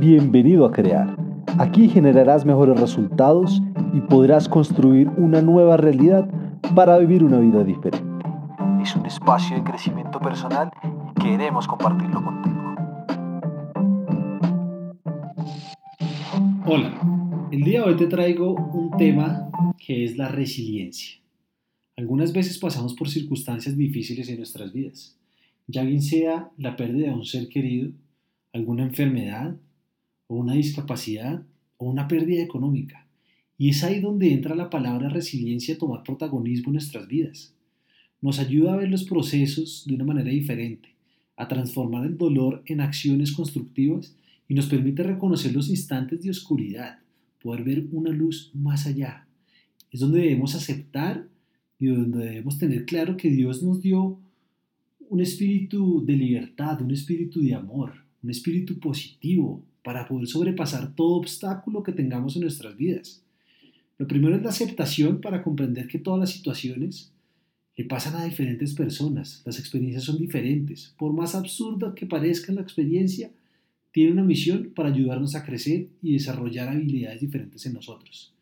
Bienvenido a Crear. Aquí generarás mejores resultados y podrás construir una nueva realidad para vivir una vida diferente. Es un espacio de crecimiento personal y queremos compartirlo contigo. Hola, el día de hoy te traigo un tema que es la resiliencia. Algunas veces pasamos por circunstancias difíciles en nuestras vidas, ya bien sea la pérdida de un ser querido, alguna enfermedad, o una discapacidad o una pérdida económica. Y es ahí donde entra la palabra resiliencia a tomar protagonismo en nuestras vidas. Nos ayuda a ver los procesos de una manera diferente, a transformar el dolor en acciones constructivas y nos permite reconocer los instantes de oscuridad, poder ver una luz más allá. Es donde debemos aceptar y donde debemos tener claro que Dios nos dio un espíritu de libertad, un espíritu de amor, un espíritu positivo, para poder sobrepasar todo obstáculo que tengamos en nuestras vidas. Lo primero es la aceptación para comprender que todas las situaciones le pasan a diferentes personas, las experiencias son diferentes. Por más absurda que parezca la experiencia, tiene una misión para ayudarnos a crecer y desarrollar habilidades diferentes en nosotros.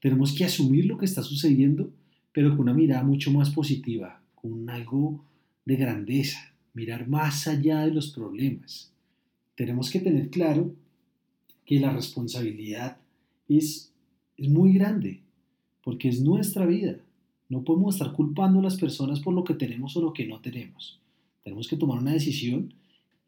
Tenemos que asumir lo que está sucediendo, pero con una mirada mucho más positiva, con algo de grandeza, mirar más allá de los problemas tenemos que tener claro que la responsabilidad es, es muy grande, porque es nuestra vida. No podemos estar culpando a las personas por lo que tenemos o lo que no tenemos. Tenemos que tomar una decisión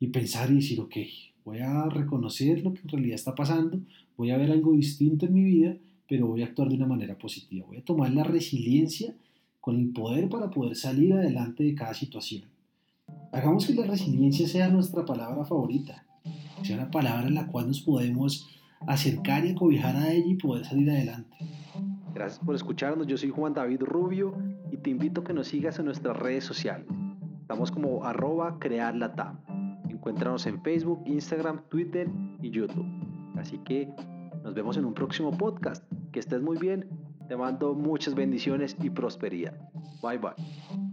y pensar y decir, ok, voy a reconocer lo que en realidad está pasando, voy a ver algo distinto en mi vida, pero voy a actuar de una manera positiva. Voy a tomar la resiliencia con el poder para poder salir adelante de cada situación. Hagamos que la resiliencia sea nuestra palabra favorita sea una palabra en la cual nos podemos acercar y acobijar a ella y poder salir adelante. Gracias por escucharnos, yo soy Juan David Rubio y te invito a que nos sigas en nuestras redes sociales. Estamos como arroba crearlatam. Encuéntranos en Facebook, Instagram, Twitter y YouTube. Así que nos vemos en un próximo podcast. Que estés muy bien. Te mando muchas bendiciones y prosperidad. Bye bye.